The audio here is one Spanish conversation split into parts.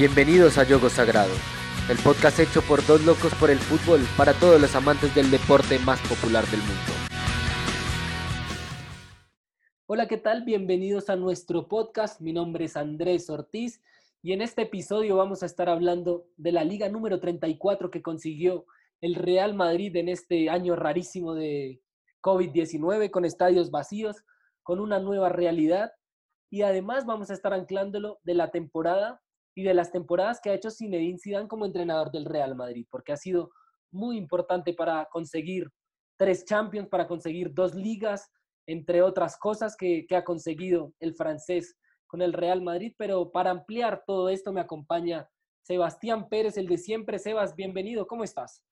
Bienvenidos a Yogo Sagrado, el podcast hecho por dos locos por el fútbol para todos los amantes del deporte más popular del mundo. Hola, ¿qué tal? Bienvenidos a nuestro podcast. Mi nombre es Andrés Ortiz y en este episodio vamos a estar hablando de la liga número 34 que consiguió el Real Madrid en este año rarísimo de COVID-19 con estadios vacíos, con una nueva realidad y además vamos a estar anclándolo de la temporada y de las temporadas que ha hecho Zinedine Zidane como entrenador del Real Madrid, porque ha sido muy importante para conseguir tres Champions, para conseguir dos ligas, entre otras cosas que, que ha conseguido el francés con el Real Madrid. Pero para ampliar todo esto me acompaña Sebastián Pérez, el de siempre. Sebas, bienvenido, ¿cómo estás?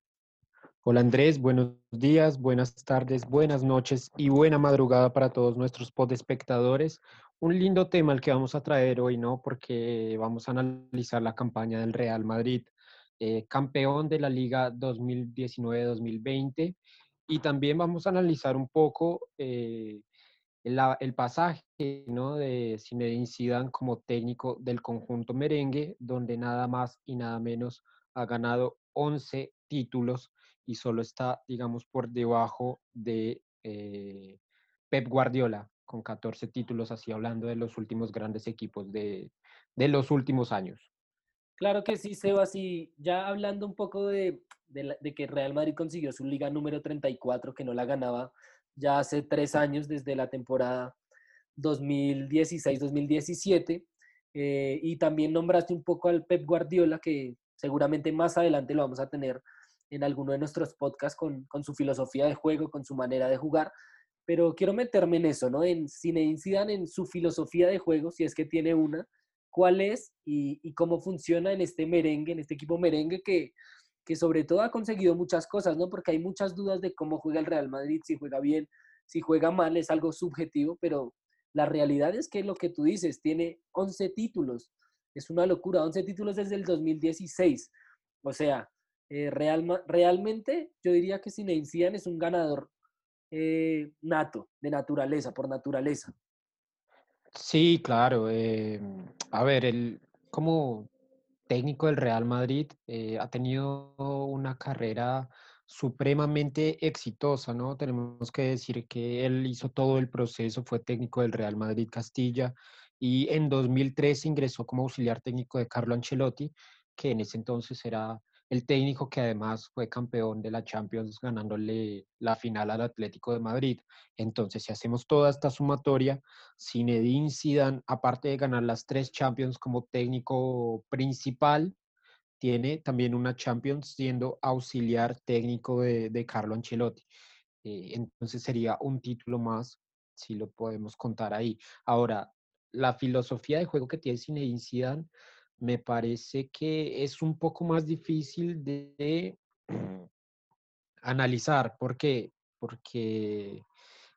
Hola Andrés, buenos días, buenas tardes, buenas noches y buena madrugada para todos nuestros espectadores un lindo tema el que vamos a traer hoy, ¿no? Porque vamos a analizar la campaña del Real Madrid, eh, campeón de la Liga 2019-2020, y también vamos a analizar un poco eh, el pasaje, ¿no? De Zinedine Zidane como técnico del conjunto merengue, donde nada más y nada menos ha ganado 11 títulos y solo está, digamos, por debajo de eh, Pep Guardiola, con 14 títulos, así hablando de los últimos grandes equipos de, de los últimos años. Claro que sí, Sebas, y ya hablando un poco de, de, que Real Madrid consiguió su liga número 34, que no la ganaba ya hace tres años, desde la temporada 2016-2017, eh, y también nombraste un poco al Pep Guardiola, que seguramente más adelante lo vamos a tener en alguno de nuestros podcasts con, con su filosofía de juego, con su manera de jugar, pero quiero meterme en eso, ¿no? En Zinedine Zidane, en su filosofía de juego, si es que tiene una, cuál es y, cómo funciona en este merengue, en este equipo merengue que, que sobre todo ha conseguido muchas cosas, ¿no? Porque hay muchas dudas de cómo juega el Real Madrid, si juega bien, si juega mal, es algo subjetivo, pero la realidad es que lo que tú dices, tiene 11 títulos, es una locura, 11 títulos desde el 2016. O sea, eh, real, realmente yo diría que Zinedine Zidane es un ganador eh, nato, de naturaleza, por naturaleza. Sí, claro. Eh, a ver, él como técnico del Real Madrid eh, ha tenido una carrera supremamente exitosa, ¿no? Tenemos que decir que él hizo todo el proceso, fue técnico del Real Madrid Castilla y en 2003 ingresó como auxiliar técnico de Carlo Ancelotti, que en ese entonces era el técnico que además fue campeón de la Champions ganándole la final al Atlético de Madrid. Entonces, si hacemos toda esta sumatoria, Zinedine Zidane, aparte de ganar las tres Champions como técnico principal, tiene también una Champions siendo auxiliar técnico de, Carlo Ancelotti. Eh, entonces sería un título más, si lo podemos contar ahí. Ahora, la filosofía de juego que tiene Zinedine Zidane me parece que es un poco más difícil de analizar. ¿Por qué? Porque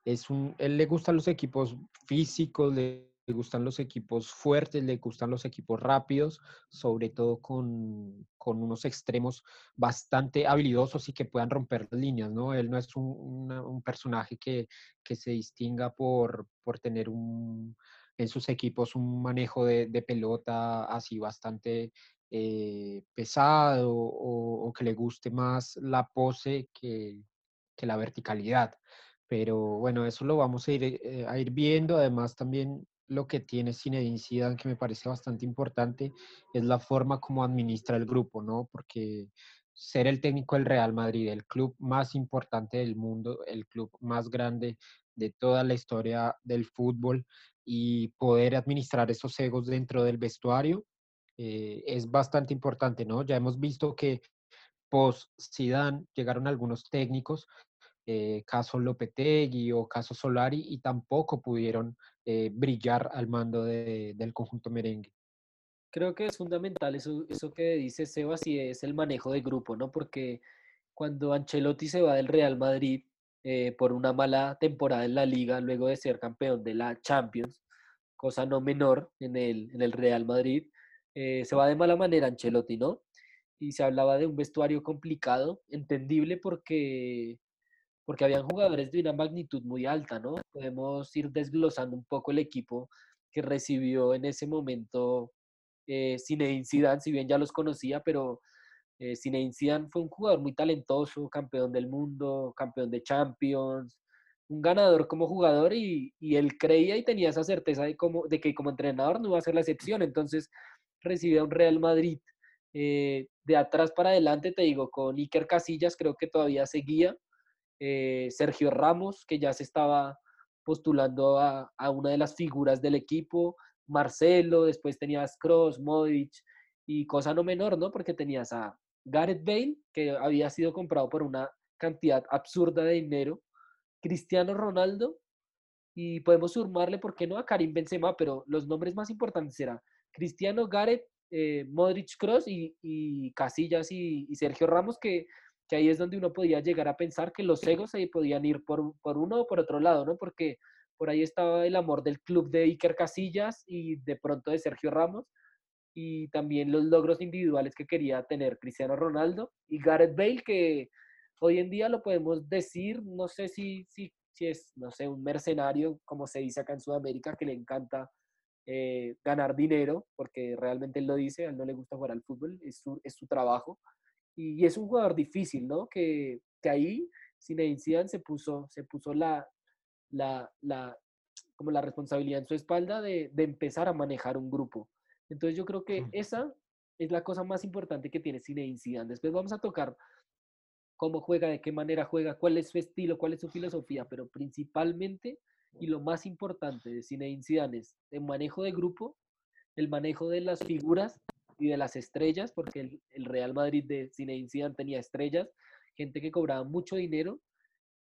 es un, él le gustan los equipos físicos, le, gustan los equipos fuertes, le gustan los equipos rápidos, sobre todo con, unos extremos bastante habilidosos y que puedan romper líneas, ¿no? Él no es un, personaje que, que, se distinga por, por tener un, en sus equipos un manejo de, pelota así bastante eh, pesado o, que le guste más la pose que, la verticalidad. Pero bueno, eso lo vamos a ir, eh, a ir viendo. Además, también lo que tiene Zinedine Zidane, que me parece bastante importante, es la forma como administra el grupo, ¿no? Porque ser el técnico del Real Madrid, el club más importante del mundo, el club más grande de toda la historia del fútbol, y poder administrar esos egos dentro del vestuario eh, es bastante importante, ¿no? Ya hemos visto que post Zidane llegaron algunos técnicos, eh, caso Lopetegui o caso Solari, y tampoco pudieron eh, brillar al mando del conjunto merengue. Creo que es fundamental eso, eso que dice Sebas y es el manejo de grupo, ¿no? Porque cuando Ancelotti se va del Real Madrid, eh, por una mala temporada en la liga luego de ser campeón de la Champions, cosa no menor en el, en el Real Madrid. Eh, se va de mala manera Ancelotti, ¿no? Y se hablaba de un vestuario complicado, entendible porque, porque habían jugadores de una magnitud muy alta, ¿no? Podemos ir desglosando un poco el equipo que recibió en ese momento eh, Zinedine Zidane, si bien ya los conocía, pero eh, fue un jugador muy talentoso, campeón del mundo, campeón de Champions, un ganador como jugador y, él creía y tenía esa certeza de, como, de que como entrenador no iba a ser la excepción. Entonces recibe un Real Madrid eh, de atrás para adelante, te digo, con Iker Casillas creo que todavía seguía, eh, Sergio Ramos, que ya se estaba postulando a, una de las figuras del equipo, Marcelo, después tenías Cross, Modric y cosa no menor, ¿no? Porque tenías a Gareth Bale, que había sido comprado por una cantidad absurda de dinero, Cristiano Ronaldo y podemos sumarle, ¿por qué no? A Karim Benzema, pero los nombres más importantes serán Cristiano, Gareth, eh, Modric Cross y, Casillas y, Sergio Ramos, que, ahí es donde uno podía llegar a pensar que los egos ahí podían ir por, por uno o por otro lado, ¿no? Porque por ahí estaba el amor del club de Iker Casillas y de pronto de Sergio Ramos y también los logros individuales que quería tener Cristiano Ronaldo y Gareth Bale, que hoy en día lo podemos decir, no sé si, si, es, no sé, un mercenario, como se dice acá en Sudamérica, que le encanta eh, ganar dinero, porque realmente él lo dice, a él no le gusta jugar al fútbol, es su, es su trabajo. Y, es un jugador difícil, ¿no? Que, que ahí Zinedine Zidane se puso, se puso la, la, la, como la responsabilidad en su espalda de, de empezar a manejar un grupo. Entonces yo creo que esa es la cosa más importante que tiene Zinedine Zidane. Después vamos a tocar cómo juega, de qué manera juega, cuál es su estilo, cuál es su filosofía, pero principalmente y lo más importante de Zinedine Zidane es el manejo de grupo, el manejo de las figuras y de las estrellas, porque el, Real Madrid de Zinedine Zidane tenía estrellas, gente que cobraba mucho dinero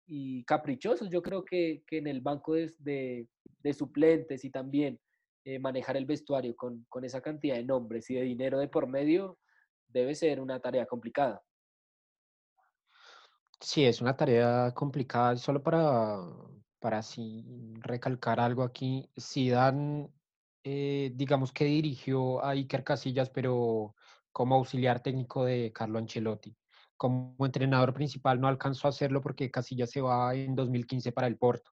y caprichosos. Yo creo que, en el banco de, suplentes y también eh, manejar el vestuario con, con esa cantidad de nombres y de dinero de por medio debe ser una tarea complicada. Sí, es una tarea complicada. Solo para, para así recalcar algo aquí, Zidane, eh, digamos que dirigió a Iker Casillas, pero como auxiliar técnico de Carlo Ancelotti. Como entrenador principal no alcanzó a hacerlo porque Casillas se va en 2015 para el Porto.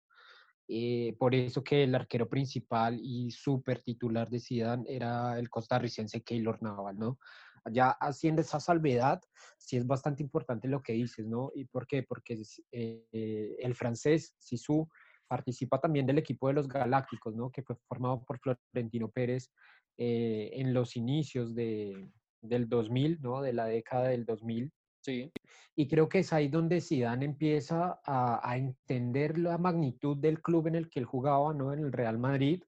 Eh, por eso que el arquero principal y súper titular de Zidane era el costarricense Keylor Naval, ¿no? Ya haciendo esa salvedad, sí es bastante importante lo que dices, ¿no? ¿Y por qué? Porque eh, el francés, Sisu, participa también del equipo de los Galácticos, ¿no? Que fue formado por Florentino Pérez eh, en los inicios de, del 2000, ¿no? De la década del 2000. Y creo que es ahí donde Zidane empieza a, a, entender la magnitud del club en el que él jugaba, ¿no? En el Real Madrid,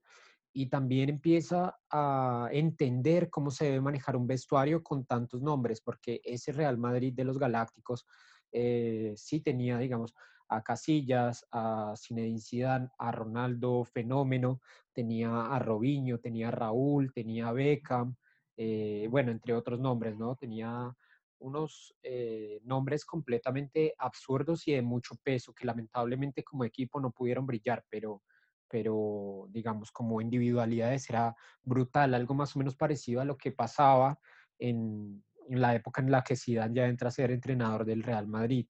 y también empieza a entender cómo se debe manejar un vestuario con tantos nombres, porque ese Real Madrid de los Galácticos eh, sí tenía, digamos, a Casillas, a Zinedine Zidane, a Ronaldo Fenómeno, tenía a Robinho, tenía a Raúl, tenía a Beckham, eh, bueno, entre otros nombres, ¿no? Tenía unos eh, nombres completamente absurdos y de mucho peso que lamentablemente como equipo no pudieron brillar, pero pero digamos como individualidades era brutal, algo más o menos parecido a lo que pasaba en, la época en la que Zidane ya entra a ser entrenador del Real Madrid,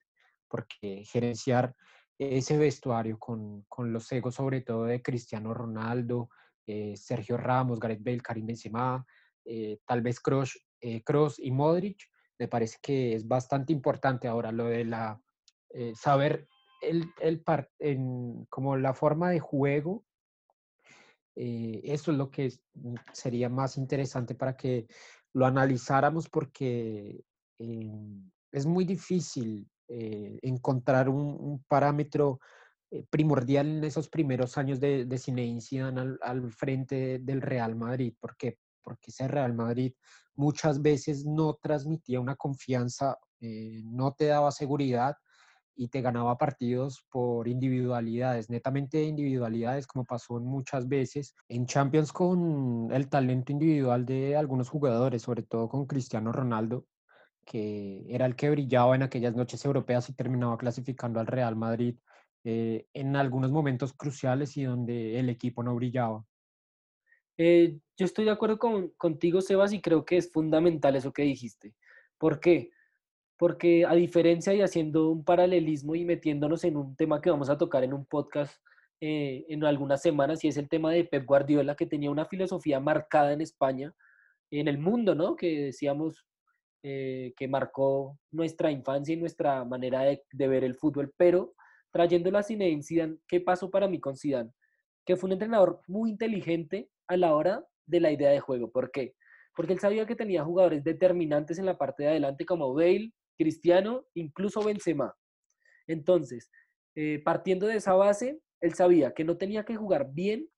porque gerenciar ese vestuario con, los egos sobre todo de Cristiano Ronaldo, eh, Sergio Ramos, Gareth Bale, Karim Benzema, eh, tal vez Kroos, eh, y Modric, me parece que es bastante importante ahora lo de la saber el, el en, como la forma de juego, eh, eso es lo que mm, sería más interesante para que lo analizáramos porque em, es muy difícil eh, encontrar un, parámetro eh, primordial en esos primeros años de, de Zinedine al, al, frente del Real Madrid. ¿Por qué? Porque ese Real Madrid muchas veces no transmitía una confianza, no te daba seguridad y te ganaba partidos por individualidades, netamente individualidades, como pasó muchas veces en Champions con el talento individual de algunos jugadores, sobre todo con Cristiano Ronaldo, que era el que brillaba en aquellas noches europeas y terminaba clasificando al Real Madrid eh, en algunos momentos cruciales y donde el equipo no brillaba. Eh, yo estoy de acuerdo con, contigo, Sebas, y creo que es fundamental eso que dijiste. ¿Por qué? porque a diferencia y haciendo un paralelismo y metiéndonos en un tema que vamos a tocar en un podcast eh, en algunas semanas, y es el tema de Pep Guardiola, que tenía una filosofía marcada en España, en el mundo, ¿no? Que decíamos eh, que marcó nuestra infancia y nuestra manera de, ver el fútbol, pero trayéndolo a Zinedine Zidane, ¿qué pasó para mí con Zidane? Que fue un entrenador muy inteligente a la hora de la idea de juego. ¿Por qué? Porque él sabía que tenía jugadores determinantes en la parte de adelante como Bale, Cristiano, incluso Benzema. Entonces, eh, partiendo de esa base, él sabía que no tenía que jugar bien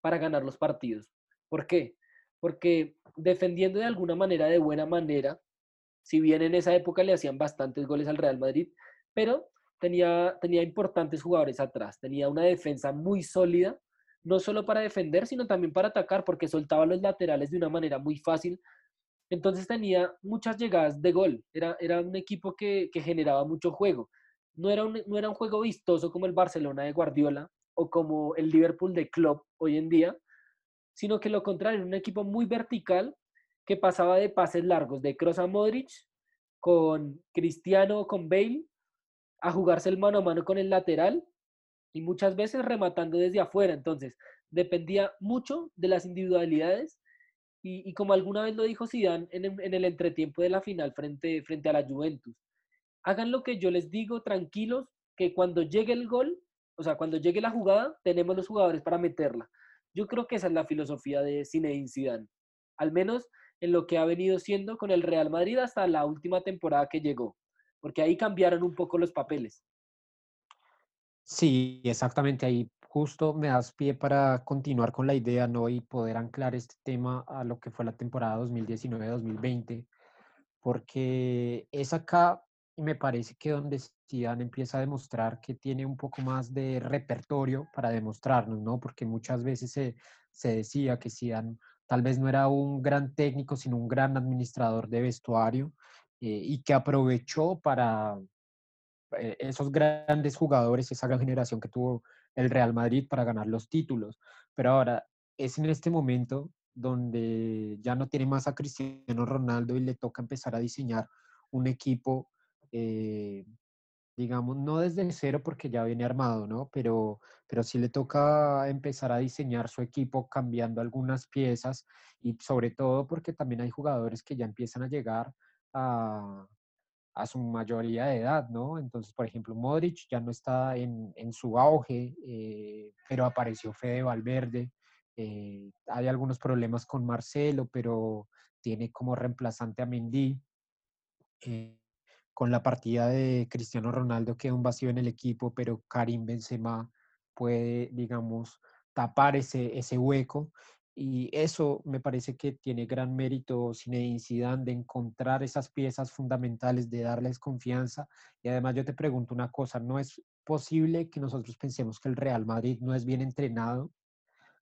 para ganar los partidos. ¿Por qué? Porque defendiendo de alguna manera, de buena manera, si bien en esa época le hacían bastantes goles al Real Madrid, pero tenía, tenía importantes jugadores atrás, tenía una defensa muy sólida, no solo para defender, sino también para atacar, porque soltaba los laterales de una manera muy fácil. Entonces tenía muchas llegadas de gol, era, era un equipo que, generaba mucho juego. No era, un, no era un juego vistoso como el Barcelona de Guardiola o como el Liverpool de Klopp hoy en día, sino que lo contrario, era un equipo muy vertical que pasaba de pases largos de Kroos a Modric con Cristiano con Bale a jugarse el mano a mano con el lateral y muchas veces rematando desde afuera. Entonces, dependía mucho de las individualidades y, como alguna vez lo dijo Zidane en, en, el entretiempo de la final frente, frente a la Juventus, hagan lo que yo les digo, tranquilos, que cuando llegue el gol, o sea, cuando llegue la jugada, tenemos los jugadores para meterla. Yo creo que esa es la filosofía de Zinedine Zidane. Al menos en lo que ha venido siendo con el Real Madrid hasta la última temporada que llegó, porque ahí cambiaron un poco los papeles. Sí, exactamente, ahí justo me das pie para continuar con la idea, ¿no? Y poder anclar este tema a lo que fue la temporada 2019-2020, porque es acá, me parece que donde Zidane empieza a demostrar que tiene un poco más de repertorio para demostrarnos, ¿no? Porque muchas veces se, se decía que Zidane tal vez no era un gran técnico, sino un gran administrador de vestuario eh, y que aprovechó para esos grandes jugadores, esa gran generación que tuvo el Real Madrid para ganar los títulos. Pero ahora es en este momento donde ya no tiene más a Cristiano Ronaldo y le toca empezar a diseñar un equipo eh, digamos, no desde cero porque ya viene armado, ¿no? Pero, pero sí le toca empezar a diseñar su equipo cambiando algunas piezas y sobre todo porque también hay jugadores que ya empiezan a llegar a, a su mayoría de edad, ¿no? Entonces, por ejemplo, Modric ya no está en, en su auge, eh, pero apareció Fede Valverde. Eh, hay algunos problemas con Marcelo, pero tiene como reemplazante a Mendy. Eh, con la partida de Cristiano Ronaldo queda un vacío en el equipo, pero Karim Benzema puede, digamos, tapar ese, ese hueco. Y eso me parece que tiene gran mérito Zinedine Zidane de encontrar esas piezas fundamentales, de darles confianza. Y además yo te pregunto una cosa, ¿no es posible que nosotros pensemos que el Real Madrid no es bien entrenado?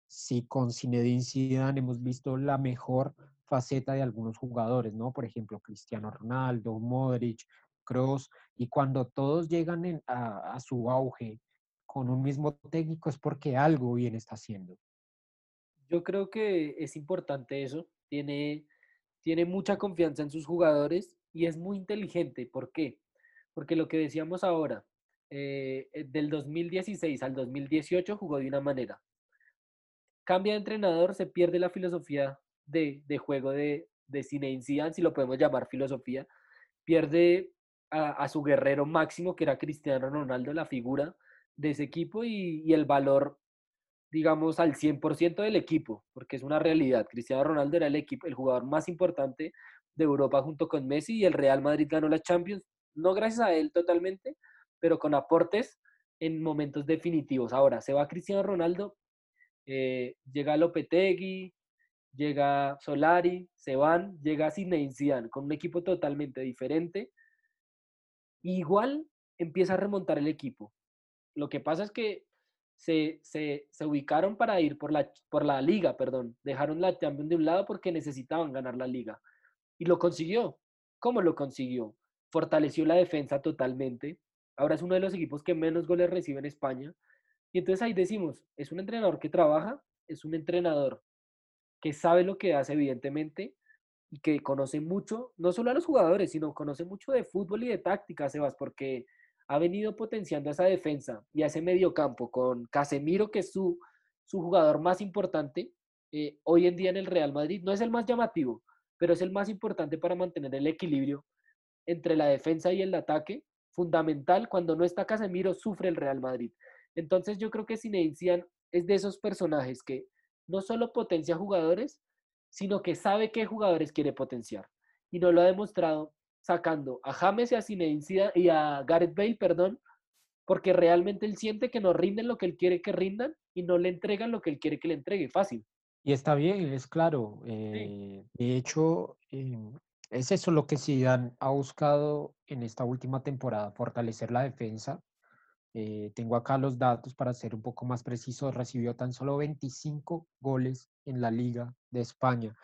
Si con Zinedine Zidane hemos visto la mejor faceta de algunos jugadores, ¿no? Por ejemplo, Cristiano Ronaldo, Modric, Cross, y cuando todos llegan a, su auge con un mismo técnico es porque algo bien está haciendo. Yo creo que es importante eso. Tiene, tiene mucha confianza en sus jugadores y es muy inteligente. ¿Por qué? Porque lo que decíamos ahora, eh, eh, del 2016 al 2018 jugó de una manera. Cambia de entrenador, se pierde la filosofía de, juego de, de Zinedine si lo podemos llamar filosofía. Pierde a, su guerrero máximo, que era Cristiano Ronaldo, la figura de ese equipo y, el valor, digamos, al 100% del equipo, porque es una realidad. Cristiano Ronaldo era el, equipo, el jugador más importante de Europa junto con Messi y el Real Madrid ganó la Champions, no gracias a él totalmente, pero con aportes en momentos definitivos. Ahora, se va Cristiano Ronaldo, eh, llega Lopetegui, llega Solari, se van, llega Zinedine Zidane con un equipo totalmente diferente igual empieza a remontar el equipo. Lo que pasa es que se, ubicaron para ir por la, por la liga, perdón. Dejaron la Champions de un lado porque necesitaban ganar la liga. Y lo consiguió. ¿Cómo lo consiguió? Fortaleció la defensa totalmente. Ahora es uno de los equipos que menos goles recibe en España. Y entonces ahí decimos, es un entrenador que trabaja, es un entrenador que sabe lo que hace, evidentemente, y que conoce mucho, no solo a los jugadores, sino conoce mucho de fútbol y de táctica, Sebas, porque ha venido potenciando esa defensa y ese mediocampo con Casemiro, que es su, su jugador más importante eh, hoy en día en el Real Madrid. No es el más llamativo, pero es el más importante para mantener el equilibrio entre la defensa y el ataque, fundamental. Cuando no está Casemiro, sufre el Real Madrid. Entonces yo creo que Zinedine es de esos personajes que no solo potencia jugadores, sino que sabe qué jugadores quiere potenciar. Y nos lo ha demostrado sacando a James y a Zinedine y a Gareth Bale, perdón, porque realmente él siente que no rinden lo que él quiere que rindan y no le entregan lo que él quiere que le entregue. Fácil. Y está bien, es claro. Eh, de hecho, em, es eso lo que Zidane ha buscado en esta última temporada, fortalecer la defensa. Eh, tengo acá los datos para ser un poco más preciso. Recibió tan solo 25 goles en la Liga de España.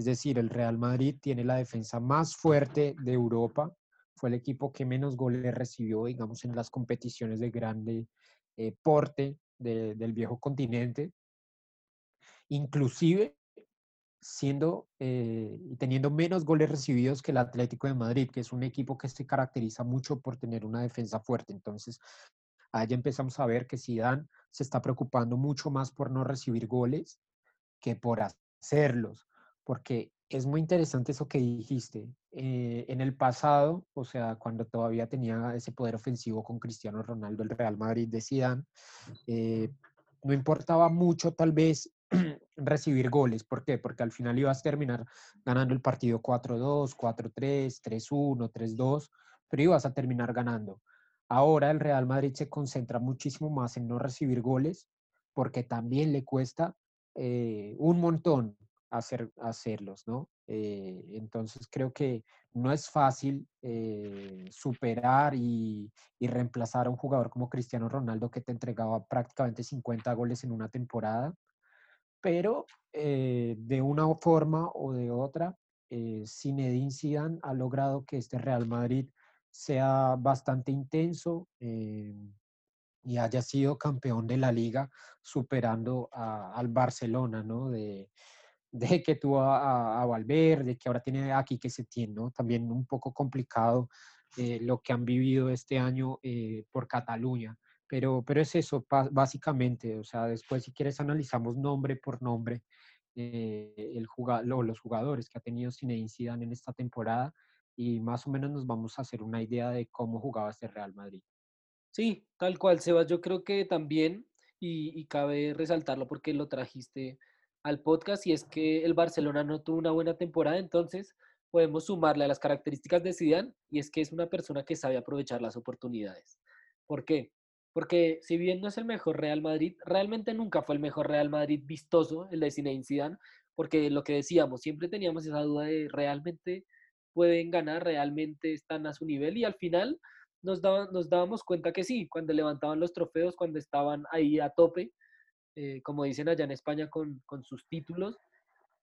Es decir, el Real Madrid tiene la defensa más fuerte de Europa. Fue el equipo que menos goles recibió, digamos, en las competiciones de grande eh, porte del viejo continente. Inclusive siendo eh, teniendo menos goles recibidos que el Atlético de Madrid, que es un equipo que se caracteriza mucho por tener una defensa fuerte. Entonces, ahí empezamos a ver que Zidane se está preocupando mucho más por no recibir goles que por hacerlos, porque es muy interesante eso que dijiste. Eh, en el pasado, o sea, cuando todavía tenía ese poder ofensivo con Cristiano Ronaldo, el Real Madrid de Zidane, eh, no importaba mucho tal vez recibir goles. ¿Por qué? Porque al final ibas a terminar ganando el partido 4-2, 4-3, 3-1, 3-2, pero ibas a terminar ganando. Ahora el Real Madrid se concentra muchísimo más en no recibir goles porque también le cuesta eh, un montón hacer, hacerlos, ¿no? Eh, entonces creo que no es fácil eh, superar y, y, reemplazar a un jugador como Cristiano Ronaldo que te entregaba prácticamente 50 goles en una temporada pero eh, de una forma o de otra, Zinedine Zidane ha logrado que este Real Madrid sea bastante intenso y haya sido campeón de la liga superando al Barcelona, ¿no? De, de que tuvo a, a, Valverde, que ahora tiene aquí que se tiene, ¿no? También un poco complicado lo que han vivido este año por Cataluña. Pero, pero es eso, básicamente. O sea, después, si quieres, analizamos nombre por nombre eh, el los jugadores que ha tenido Zinedine Zidane en esta temporada y más o menos nos vamos a hacer una idea de cómo jugaba este Real Madrid. Sí, tal cual, Sebas. Yo creo que también, y, y cabe resaltarlo porque lo trajiste al podcast, y es que el Barcelona no tuvo una buena temporada, entonces podemos sumarle a las características de Zidane, y es que es una persona que sabe aprovechar las oportunidades. ¿Por qué? Porque si bien no es el mejor Real Madrid, realmente nunca fue el mejor Real Madrid vistoso, el de Zinedine Zidane, porque lo que decíamos, siempre teníamos esa duda de realmente pueden ganar, realmente están a su nivel y al final nos, nos dábamos cuenta que sí, cuando levantaban los trofeos, cuando estaban ahí a tope, eh, como dicen allá en España con, con sus títulos.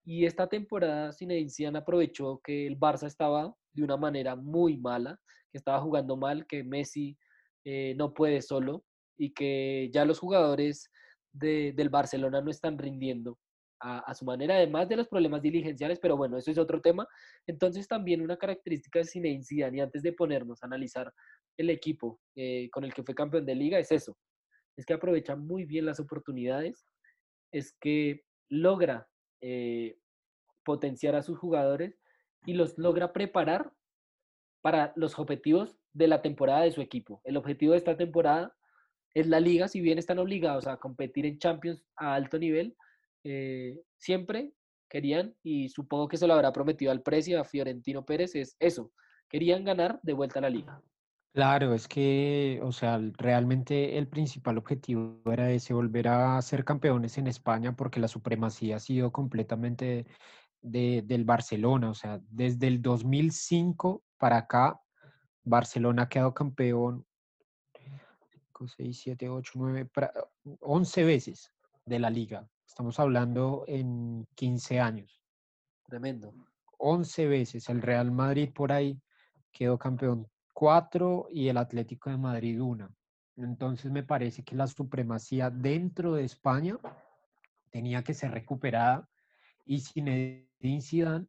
Y esta temporada Zinedine Zidane aprovechó que el Barça estaba de una manera muy mala, que estaba jugando mal, que Messi eh, no puede solo y que ya los jugadores del Barcelona no están rindiendo a, su manera, además de los problemas diligenciales, pero bueno, eso es otro tema. Entonces también una característica de Zinedine Zidane, y antes de ponernos a analizar el equipo eh, con el que fue campeón de liga, es eso, es que aprovecha muy bien las oportunidades, es que logra eh, potenciar a sus jugadores y los logra preparar para los objetivos de la temporada de su equipo. El objetivo de esta temporada es la liga, si bien están obligados a competir en Champions a alto nivel, eh, siempre querían, y supongo que se lo habrá prometido al precio a Fiorentino Pérez, es eso, querían ganar de vuelta a la liga. Claro, es que, o sea, realmente el principal objetivo era ese, volver a ser campeones en España, porque la supremacía ha sido completamente de, del Barcelona, o sea, desde el 2005 para acá, Barcelona ha quedado campeón 5, 6, 7, 8, 9, 11 veces de la liga. Estamos hablando en 15 años. Tremendo. 11 veces. El Real Madrid por ahí quedó campeón 4 y el Atlético de Madrid 1. Entonces me parece que la supremacía dentro de España tenía que ser recuperada y Zinedine Zidane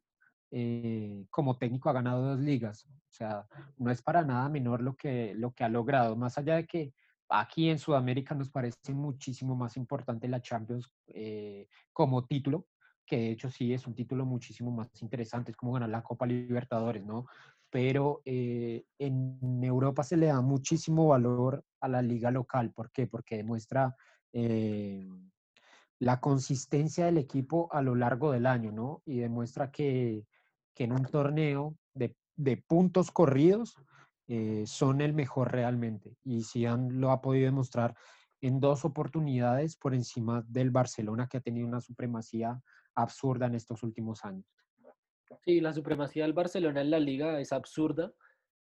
eh, como técnico ha ganado dos ligas. O sea, no es para nada menor lo que, lo que ha logrado, más allá de que aquí en Sudamérica nos parece muchísimo más importante la Champions eh, como título, que de hecho sí es un título muchísimo más interesante, es como ganar la Copa Libertadores, ¿no? Pero eh, en Europa se le da muchísimo valor a la liga local. ¿Por qué? Porque demuestra eh, la consistencia del equipo a lo largo del año, ¿no? Y demuestra que, que en un torneo de, puntos corridos eh, son el mejor realmente. Y han lo ha podido demostrar en dos oportunidades por encima del Barcelona, que ha tenido una supremacía absurda en estos últimos años. Sí, la supremacía del Barcelona en la liga es absurda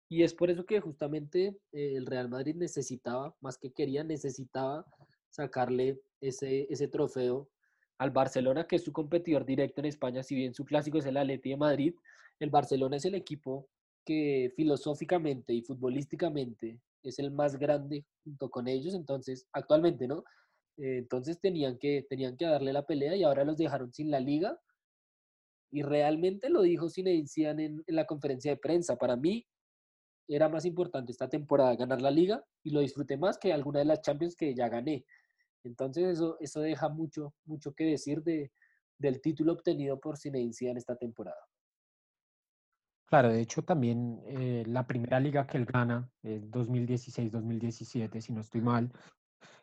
y es por eso que justamente eh, el Real Madrid necesitaba, más que quería, necesitaba sacarle ese, ese trofeo al Barcelona, que es su competidor directo en España, si bien su clásico es el Atleti de Madrid, el Barcelona es el equipo que filosóficamente y futbolísticamente es el más grande junto con ellos, entonces, actualmente, ¿no? Eh, entonces tenían que, tenían que darle la pelea y ahora los dejaron sin la liga. Y realmente lo dijo Zinedine Zidane en, la conferencia de prensa. Para mí era más importante esta temporada ganar la liga y lo disfruté más que alguna de las Champions que ya gané. Entonces eso, eso deja mucho, mucho que decir de, del título obtenido por Zinedine Zidane esta temporada. Claro, de hecho también eh, la primera liga que él gana, 2016-2017, si no estoy mal,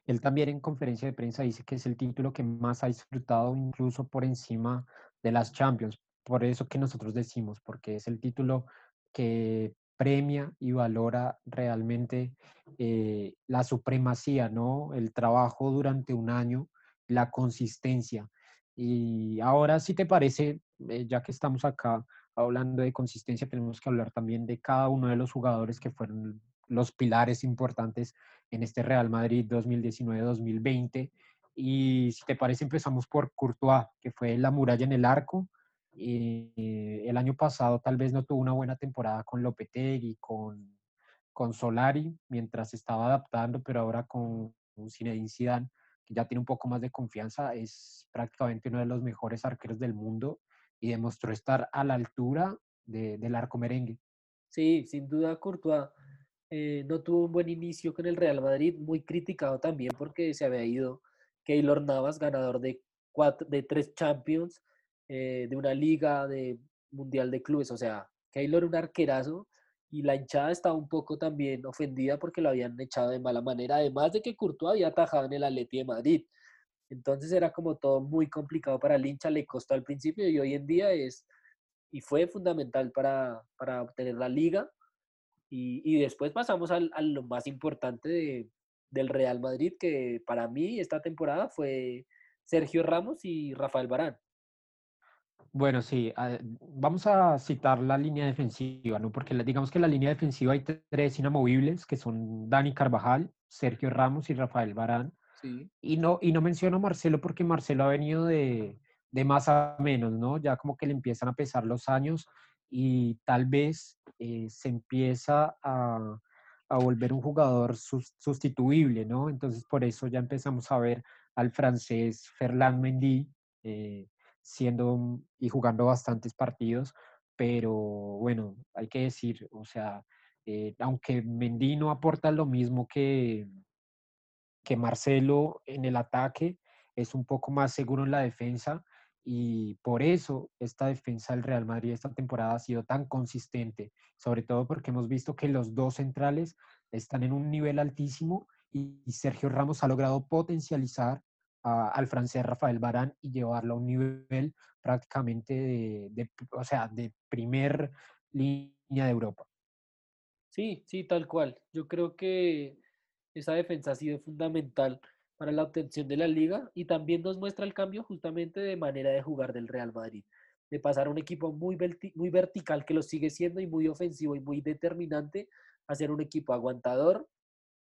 él también en conferencia de prensa dice que es el título que más ha disfrutado incluso por encima de las Champions. Por eso que nosotros decimos, porque es el título que premia y valora realmente eh, la supremacía, ¿no? El trabajo durante un año, la consistencia. Y ahora, si te parece, eh, ya que estamos acá, hablando de consistencia, tenemos que hablar también de cada uno de los jugadores que fueron los pilares importantes en este Real Madrid 2019-2020. Y si te parece, empezamos por Courtois, que fue la muralla en el arco. Y el año pasado tal vez no tuvo una buena temporada con Lopetegui, con, con Solari, mientras estaba adaptando, pero ahora con Zinedine Zidane, que ya tiene un poco más de confianza, es prácticamente uno de los mejores arqueros del mundo y demostró estar a la altura del arco merengue. Sí, sin duda Courtois eh, no tuvo un buen inicio con el Real Madrid, muy criticado también porque se había ido Keylor Navas, ganador de, cuatro, de tres Champions, eh, de una liga de Mundial de Clubes, o sea, Keylor un arquerazo y la hinchada estaba un poco también ofendida porque lo habían echado de mala manera, además de que Courtois había atajado en el Atleti de Madrid. Entonces era como todo muy complicado para el hincha, le costó al principio y hoy en día es y fue fundamental para, para obtener la liga. Y, y después pasamos al, a lo más importante de, del Real Madrid, que para mí esta temporada fue Sergio Ramos y Rafael Barán. Bueno, sí, vamos a citar la línea defensiva, ¿no? Porque digamos que en la línea defensiva hay tres inamovibles, que son Dani Carvajal, Sergio Ramos y Rafael Barán. Y, no, y no menciono a Marcelo porque Marcelo ha venido de, de, más a menos, ¿no? Ya como que le empiezan a pesar los años y tal vez eh, se empieza a, a, volver un jugador sustituible, ¿no? Entonces por eso ya empezamos a ver al francés Ferland Mendy eh, siendo y jugando bastantes partidos, pero bueno, hay que decir, o sea, eh, aunque Mendy no aporta lo mismo que, que Marcelo en el ataque es un poco más seguro en la defensa y por eso esta defensa del Real Madrid esta temporada ha sido tan consistente, sobre todo porque hemos visto que los dos centrales están en un nivel altísimo y Sergio Ramos ha logrado potencializar al francés Rafael Barán y llevarlo a un nivel prácticamente de, de, o sea, de primer línea de Europa. Sí, sí, tal cual. Yo creo que esa defensa ha sido fundamental para la obtención de la liga y también nos muestra el cambio justamente de manera de jugar del Real Madrid, de pasar a un equipo muy, muy vertical que lo sigue siendo y muy ofensivo y muy determinante a ser un equipo aguantador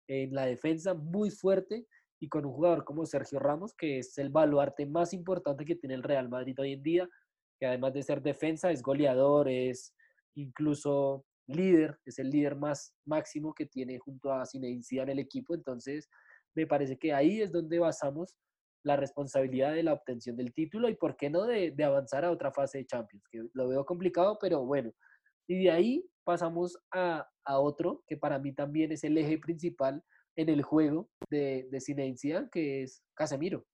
en la defensa, muy fuerte y con un jugador como Sergio Ramos, que es el baluarte más importante que tiene el Real Madrid hoy en día, que además de ser defensa es goleador, es incluso líder, es el líder más máximo que tiene junto a Zinedine en el equipo, entonces me parece que ahí es donde basamos la responsabilidad de la obtención del título y por qué no de, avanzar a otra fase de Champions, que lo veo complicado, pero bueno. Y de ahí pasamos a, otro que para mí también es el eje principal en el juego de, de Zinedine que es Casemiro.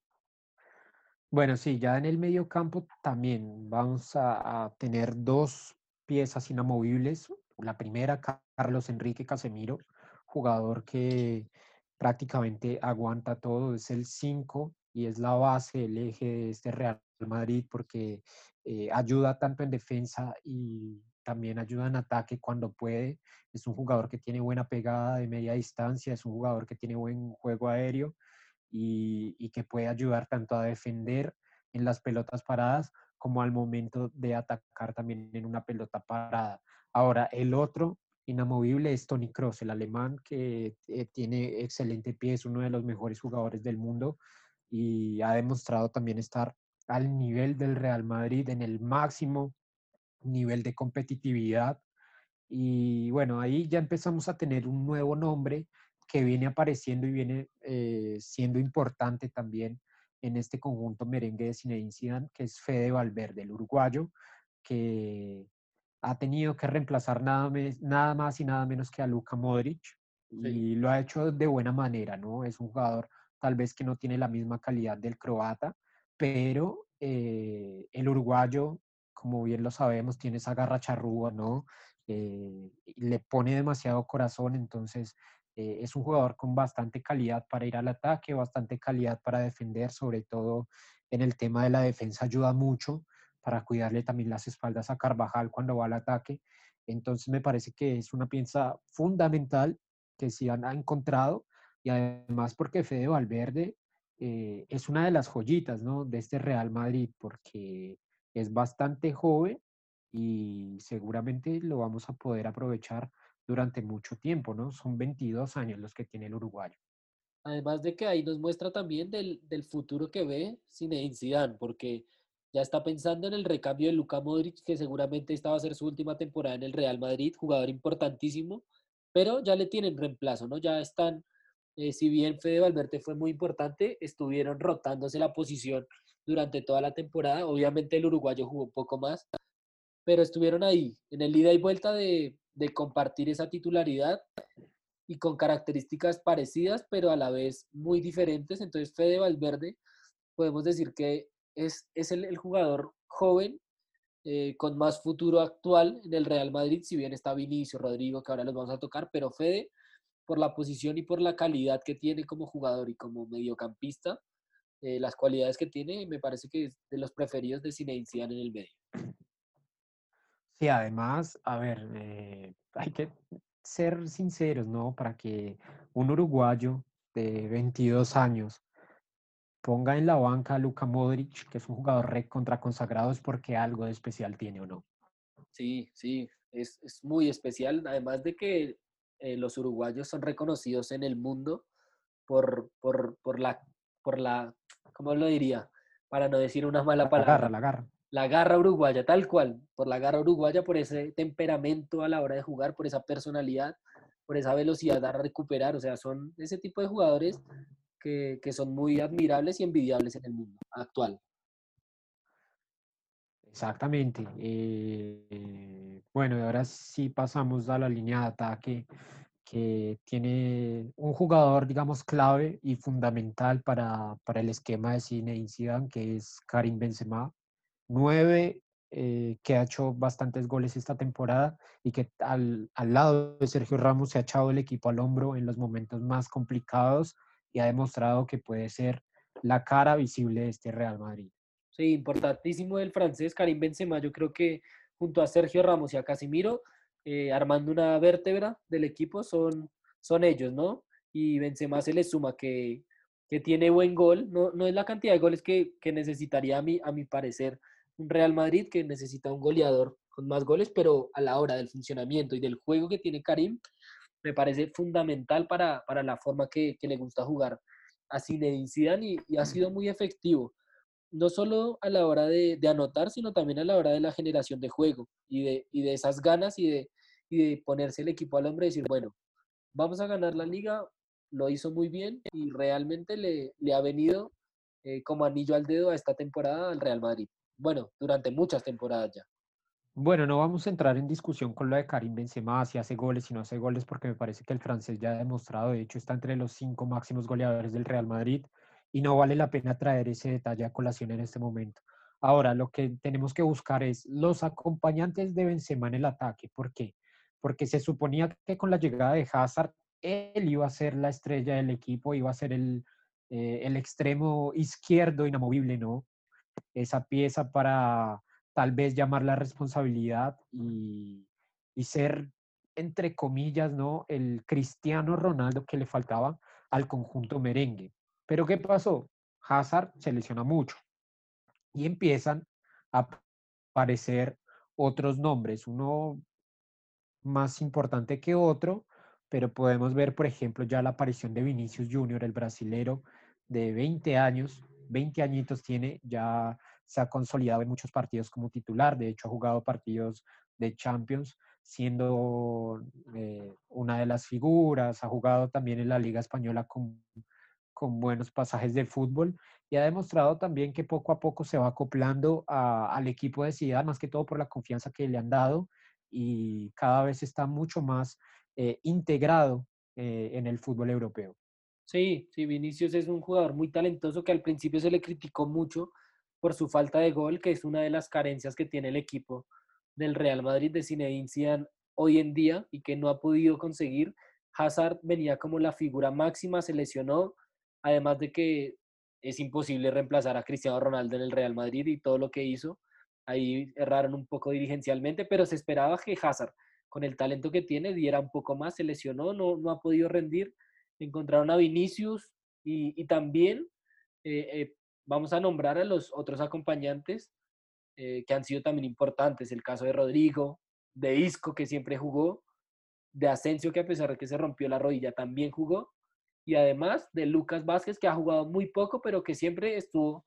Bueno, sí, ya en el medio campo también vamos a, a tener dos piezas inamovibles. La primera, Carlos Enrique Casemiro, jugador que prácticamente aguanta todo, es el 5 y es la base, el eje de este Real Madrid porque eh, ayuda tanto en defensa y también ayuda en ataque cuando puede. Es un jugador que tiene buena pegada de media distancia, es un jugador que tiene buen juego aéreo y, y que puede ayudar tanto a defender en las pelotas paradas como al momento de atacar también en una pelota parada. Ahora, el otro inamovible es Tony Kroos, el alemán que eh, tiene excelente pie, es uno de los mejores jugadores del mundo y ha demostrado también estar al nivel del Real Madrid en el máximo nivel de competitividad. Y bueno, ahí ya empezamos a tener un nuevo nombre que viene apareciendo y viene eh, siendo importante también en este conjunto merengue de Zinedine Zidane, que es Fede Valverde, el uruguayo, que ha tenido que reemplazar nada, nada más y nada menos que a Luka Modric y lo ha hecho de buena manera, ¿no? Es un jugador tal vez que no tiene la misma calidad del croata, pero eh, el uruguayo, como bien lo sabemos, tiene esa garra charrúa, ¿no? Eh, le pone demasiado corazón, entonces eh, es un jugador con bastante calidad para ir al ataque, bastante calidad para defender, sobre todo en el tema de la defensa ayuda mucho para cuidarle también las espaldas a Carvajal cuando va al ataque. Entonces me parece que es una pieza fundamental que sí han encontrado y además porque Fede Valverde eh, es una de las joyitas ¿no? de este Real Madrid porque es bastante joven y seguramente lo vamos a poder aprovechar durante mucho tiempo, ¿no? Son 22 años los que tiene el uruguayo. Además de que ahí nos muestra también del, del futuro que ve Zinedine Zidane, porque ya está pensando en el recambio de Luka Modric, que seguramente esta va a ser su última temporada en el Real Madrid, jugador importantísimo, pero ya le tienen reemplazo, ¿no? Ya están, eh, si bien Fede Valverde fue muy importante, estuvieron rotándose la posición durante toda la temporada. Obviamente el uruguayo jugó poco más, pero estuvieron ahí, en el ida y vuelta de, de compartir esa titularidad y con características parecidas, pero a la vez muy diferentes. Entonces, Fede Valverde, podemos decir que es, es el, jugador joven eh, con más futuro actual en el Real Madrid, si bien está Vinicio, Rodrigo, que ahora los vamos a tocar, pero Fede, por la posición y por la calidad que tiene como jugador y como mediocampista, eh, las cualidades que tiene, me parece que es de los preferidos de Zinedine en el medio. Sí, además, a ver, eh, hay que ser sinceros, ¿no? Para que un uruguayo de 22 años ponga en la banca a Luka Modric, que es un jugador re contra consagrado, es porque algo de especial tiene o no. Sí, sí, es, es muy especial, además de que eh, los uruguayos son reconocidos en el mundo por, por, por, la, por la, ¿cómo lo diría? Para no decir una mala palabra. La garra, la garra la garra uruguaya, tal cual, por la garra uruguaya, por ese temperamento a la hora de jugar, por esa personalidad, por esa velocidad a recuperar. O sea, son ese tipo de jugadores que, son muy admirables y envidiables en el mundo actual. Exactamente. Eh, bueno, y ahora sí pasamos a la línea de ataque que tiene un jugador, digamos, clave y fundamental para, para el esquema de Zinedine Zidane, que es Karim Benzema nueve, eh, que ha hecho bastantes goles esta temporada y que al, al, lado de Sergio Ramos se ha echado el equipo al hombro en los momentos más complicados y ha demostrado que puede ser la cara visible de este Real Madrid. Sí, importantísimo el francés Karim Benzema. Yo creo que junto a Sergio Ramos y a Casimiro, eh, armando una vértebra del equipo, son, son ellos, ¿no? Y Benzema se le suma que, que tiene buen gol. No, no es la cantidad de goles que, que necesitaría a mi, a mi parecer un Real Madrid que necesita un goleador con más goles, pero a la hora del funcionamiento y del juego que tiene Karim, me parece fundamental para, para la forma que, que, le gusta jugar a Zinedine Zidane y, y, ha sido muy efectivo, no solo a la hora de, de, anotar, sino también a la hora de la generación de juego y de, y de esas ganas y de, y de ponerse el equipo al hombre y decir, bueno, vamos a ganar la liga, lo hizo muy bien y realmente le, le ha venido eh, como anillo al dedo a esta temporada al Real Madrid bueno, durante muchas temporadas ya. Bueno, no vamos a entrar en discusión con lo de Karim Benzema, si hace goles, si no hace goles, porque me parece que el francés ya ha demostrado, de hecho está entre los cinco máximos goleadores del Real Madrid y no vale la pena traer ese detalle a colación en este momento. Ahora, lo que tenemos que buscar es los acompañantes de Benzema en el ataque. ¿Por qué? Porque se suponía que con la llegada de Hazard, él iba a ser la estrella del equipo, iba a ser el, eh, el extremo izquierdo inamovible, ¿no? Esa pieza para tal vez llamar la responsabilidad y, y ser, entre comillas, ¿no? El Cristiano Ronaldo que le faltaba al conjunto merengue. Pero ¿qué pasó? Hazard se lesiona mucho y empiezan a aparecer otros nombres, uno más importante que otro, pero podemos ver, por ejemplo, ya la aparición de Vinicius Junior, el brasilero de 20 años, 20 añitos tiene, ya se ha consolidado en muchos partidos como titular, de hecho ha jugado partidos de Champions, siendo eh, una de las figuras, ha jugado también en la Liga Española con, con buenos pasajes de fútbol y ha demostrado también que poco a poco se va acoplando al equipo de Ciudad, más que todo por la confianza que le han dado y cada vez está mucho más eh, integrado eh, en el fútbol europeo. Sí, sí, Vinicius es un jugador muy talentoso que al principio se le criticó mucho por su falta de gol, que es una de las carencias que tiene el equipo del Real Madrid de Zinedine Zidane hoy en día y que no ha podido conseguir. Hazard venía como la figura máxima, se lesionó, además de que es imposible reemplazar a Cristiano Ronaldo en el Real Madrid y todo lo que hizo. Ahí erraron un poco dirigencialmente, pero se esperaba que Hazard, con el talento que tiene, diera un poco más, se lesionó, no, no ha podido rendir. Encontraron a Vinicius y, también eh, eh, vamos a nombrar a los otros acompañantes eh, que han sido también importantes. El caso de Rodrigo, de Isco, que siempre jugó, de Asensio, que a pesar de que se rompió la rodilla, también jugó, y además de Lucas Vázquez, que ha jugado muy poco, pero que siempre estuvo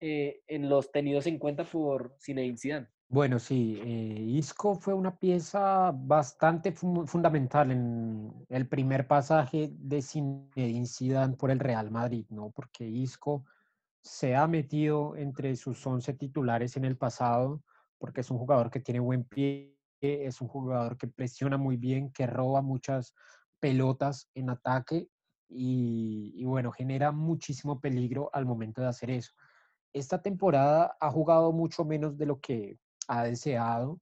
eh, en los tenidos en cuenta por Zinedine Zidane. Bueno, sí, eh, Isco fue una pieza bastante fundamental en el primer pasaje de Zinedine Zidane por el Real Madrid, ¿no? Porque Isco se ha metido entre sus 11 titulares en el pasado, porque es un jugador que tiene buen pie, es un jugador que presiona muy bien, que roba muchas pelotas en ataque y, bueno, genera muchísimo peligro al momento de hacer eso. Esta temporada ha jugado mucho menos de lo que ha deseado,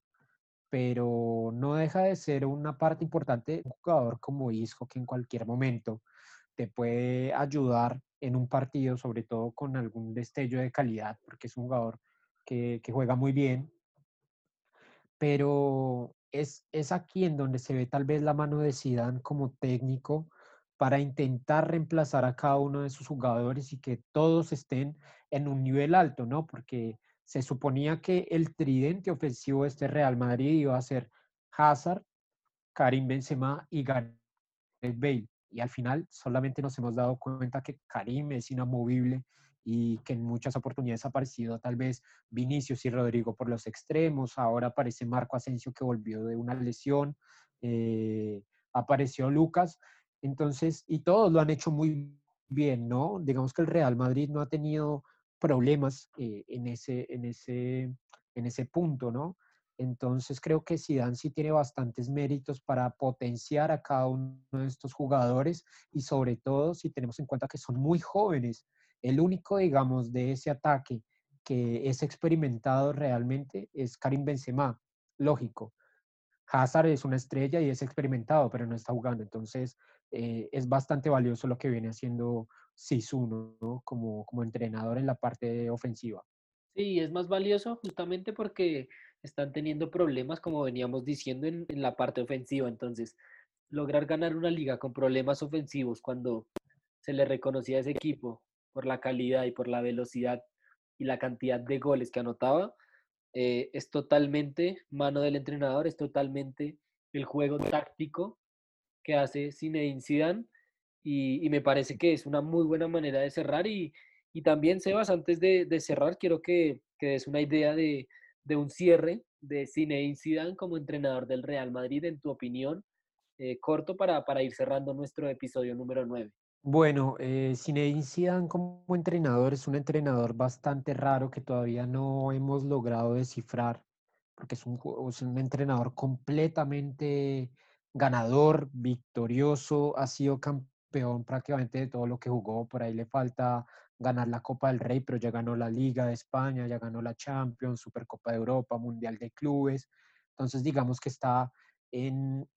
pero no deja de ser una parte importante un jugador como Isco que en cualquier momento te puede ayudar en un partido, sobre todo con algún destello de calidad, porque es un jugador que, juega muy bien. Pero es, es aquí en donde se ve tal vez la mano de Zidane como técnico para intentar reemplazar a cada uno de sus jugadores y que todos estén en un nivel alto, ¿no? Porque se suponía que el tridente ofensivo de este Real Madrid iba a ser Hazard, Karim Benzema y Gareth Bale. Y al final solamente nos hemos dado cuenta que Karim es inamovible y que en muchas oportunidades ha aparecido tal vez Vinicius y Rodrigo por los extremos. Ahora aparece Marco Asensio que volvió de una lesión. Eh, apareció Lucas entonces, y todos lo han hecho muy bien, ¿no? Digamos que el Real Madrid no ha tenido problemas eh, en, ese, en, ese, en ese punto, ¿no? Entonces creo que Zidane sí tiene bastantes méritos para potenciar a cada uno de estos jugadores y sobre todo si tenemos en cuenta que son muy jóvenes. El único, digamos, de ese ataque que es experimentado realmente es Karim Benzema, lógico. Hazard es una estrella y es experimentado, pero no está jugando. Entonces, eh, es bastante valioso lo que viene haciendo Sisu, ¿no? Como, como entrenador en la parte ofensiva. Sí, es más valioso justamente porque están teniendo problemas, como veníamos diciendo, en, en la parte ofensiva. Entonces, lograr ganar una liga con problemas ofensivos cuando se le reconocía a ese equipo por la calidad y por la velocidad y la cantidad de goles que anotaba, eh, es totalmente mano del entrenador, es totalmente el juego táctico que hace Zinedine Zidane y, y me parece que es una muy buena manera de cerrar y, y también, Sebas, antes de, de cerrar, quiero que, que, des una idea de, de, un cierre de Zinedine Zidane como entrenador del Real Madrid, en tu opinión, eh, corto para, para ir cerrando nuestro episodio número 9. Bueno, eh, Zinedine Zidane como entrenador es un entrenador bastante raro que todavía no hemos logrado descifrar, porque es un, es un entrenador completamente ganador, victorioso, ha sido campeón prácticamente de todo lo que jugó, por ahí le falta ganar la Copa del Rey, pero ya ganó la Liga de España, ya ganó la Champions, Supercopa de Europa, Mundial de Clubes. Entonces, digamos que está en,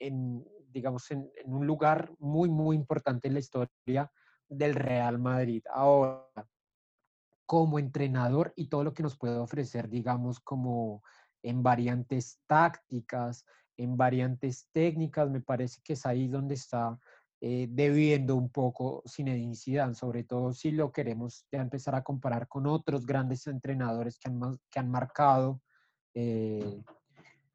digamos, en, en, un lugar muy, muy importante en la historia del Real Madrid. Ahora, como entrenador y todo lo que nos puede ofrecer, digamos, como en variantes tácticas, en variantes técnicas, me parece que es ahí donde está eh, debiendo un poco Zinedine Zidane, sobre todo si lo queremos ya empezar a comparar con otros grandes entrenadores que han, que han marcado, eh,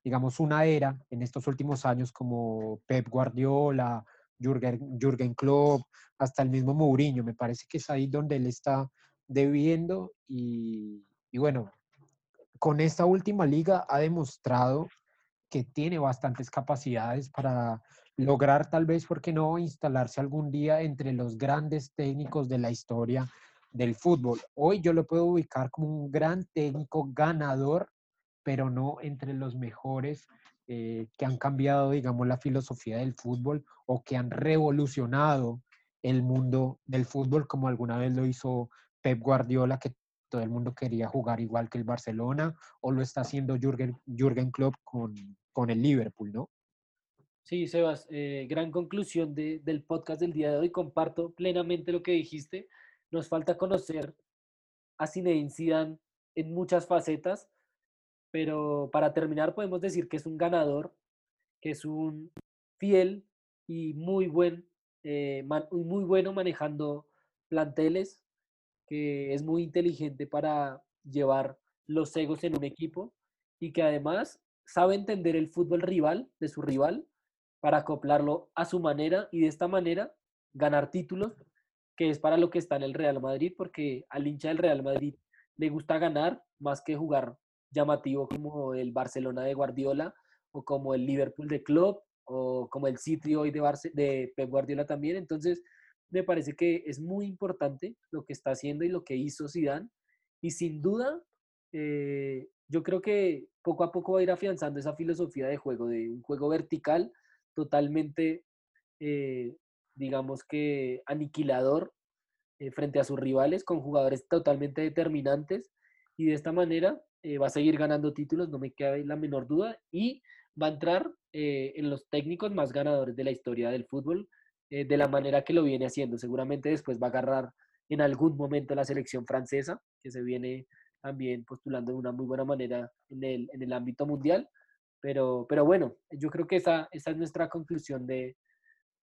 digamos, una era en estos últimos años como Pep Guardiola, Jürgen, Jürgen Klopp, hasta el mismo Mourinho. Me parece que es ahí donde él está debiendo y, y bueno, con esta última liga ha demostrado que tiene bastantes capacidades para lograr tal vez, ¿por qué no?, instalarse algún día entre los grandes técnicos de la historia del fútbol. Hoy yo lo puedo ubicar como un gran técnico ganador, pero no entre los mejores eh, que han cambiado, digamos, la filosofía del fútbol o que han revolucionado el mundo del fútbol como alguna vez lo hizo Pep Guardiola, que todo el mundo quería jugar igual que el Barcelona, o lo está haciendo Jürgen, Jürgen Klopp con, con el Liverpool, ¿no? Sí, Sebas, eh, gran conclusión del podcast del día de hoy. Comparto plenamente lo que dijiste. Nos falta conocer a Zinedine Zidane en muchas facetas, pero para terminar podemos decir que es un ganador, que es un fiel y muy buen, eh, muy bueno manejando planteles, que es muy inteligente para llevar los egos en un equipo y que además sabe entender el fútbol rival de su rival para acoplarlo a su manera y de esta manera ganar títulos, que es para lo que está en el Real Madrid, porque al hincha del Real Madrid le gusta ganar más que jugar llamativo como el Barcelona de Guardiola o como el Liverpool de Klopp o como el City hoy de, de Pep Guardiola también. Entonces, me parece que es muy importante lo que está haciendo y lo que hizo Zidane. Y sin duda, eh, yo creo que poco a poco va a ir afianzando esa filosofía de juego, de un juego vertical totalmente, eh, digamos que aniquilador eh, frente a sus rivales, con jugadores totalmente determinantes. Y de esta manera va a seguir ganando títulos, no me queda la menor duda. Y va a entrar en los técnicos más ganadores de la historia del fútbol eh, de la manera que lo viene haciendo. Seguramente después va a agarrar en algún momento la selección francesa, que se viene también postulando de una muy buena manera en el, en el ámbito mundial. Pero, pero bueno, yo creo que esa, esa es nuestra conclusión de,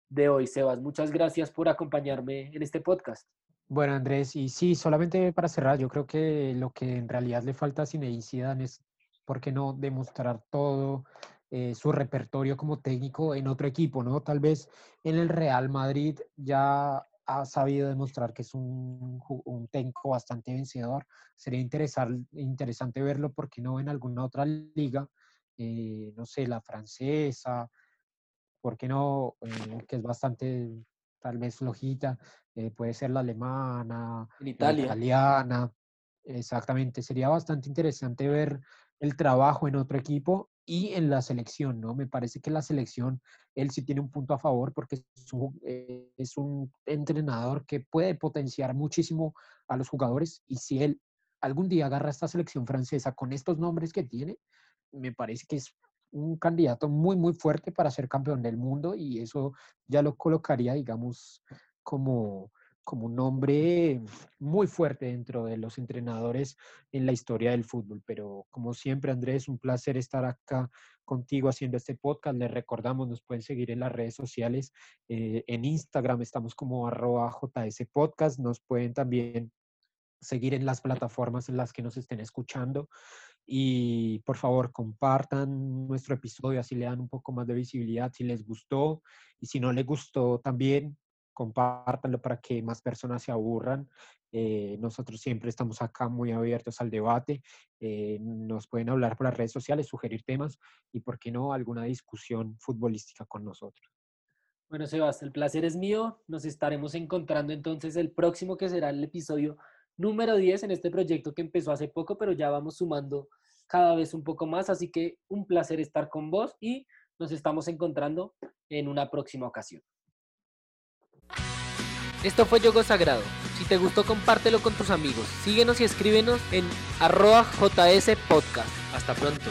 de hoy, Sebas. Muchas gracias por acompañarme en este podcast. Bueno, Andrés, y sí, solamente para cerrar, yo creo que lo que en realidad le falta a Zinedine es, ¿por qué no demostrar todo eh, su repertorio como técnico en otro equipo, ¿no? Tal vez en el Real Madrid ya ha sabido demostrar que es un, un técnico bastante vencedor. Sería interesante verlo, porque no en alguna otra liga? Eh, no sé, la francesa, ¿por qué no? Eh, que es bastante, tal vez flojita, puede ser la alemana, la italiana. Exactamente, sería bastante interesante ver el trabajo en otro equipo y en la selección, ¿no? Me parece que la selección, él sí tiene un punto a favor porque eh, es un, entrenador que puede potenciar muchísimo a los jugadores y si él algún día agarra esta selección francesa con estos nombres que tiene, me parece que es un candidato muy, muy fuerte para ser campeón del mundo y eso ya lo colocaría, digamos, como, como un nombre muy fuerte dentro de los entrenadores en la historia del fútbol. Pero como siempre, Andrés, un placer estar acá contigo haciendo este podcast. Les recordamos, nos pueden seguir en las redes sociales. Eh, en Instagram estamos como arroba JS Podcast. Nos pueden también seguir en las plataformas en las que nos estén escuchando. Y por favor, compartan nuestro episodio, así le dan un poco más de visibilidad si les gustó. Y si no les gustó, también compártanlo para que más personas se aburran. Eh, nosotros siempre estamos acá muy abiertos al debate. Eh, nos pueden hablar por las redes sociales, sugerir temas y, ¿por qué no, alguna discusión futbolística con nosotros. Bueno, Sebas, el placer es mío. Nos estaremos encontrando entonces el próximo que será el episodio número 10 en este proyecto que empezó hace poco, pero ya vamos sumando cada vez un poco más. Así que un placer estar con vos y nos estamos encontrando en una próxima ocasión. Esto fue Yogo Sagrado Si te gustó, compártelo con tus amigos. Síguenos y escríbenos en arroba JS Podcast. Hasta pronto.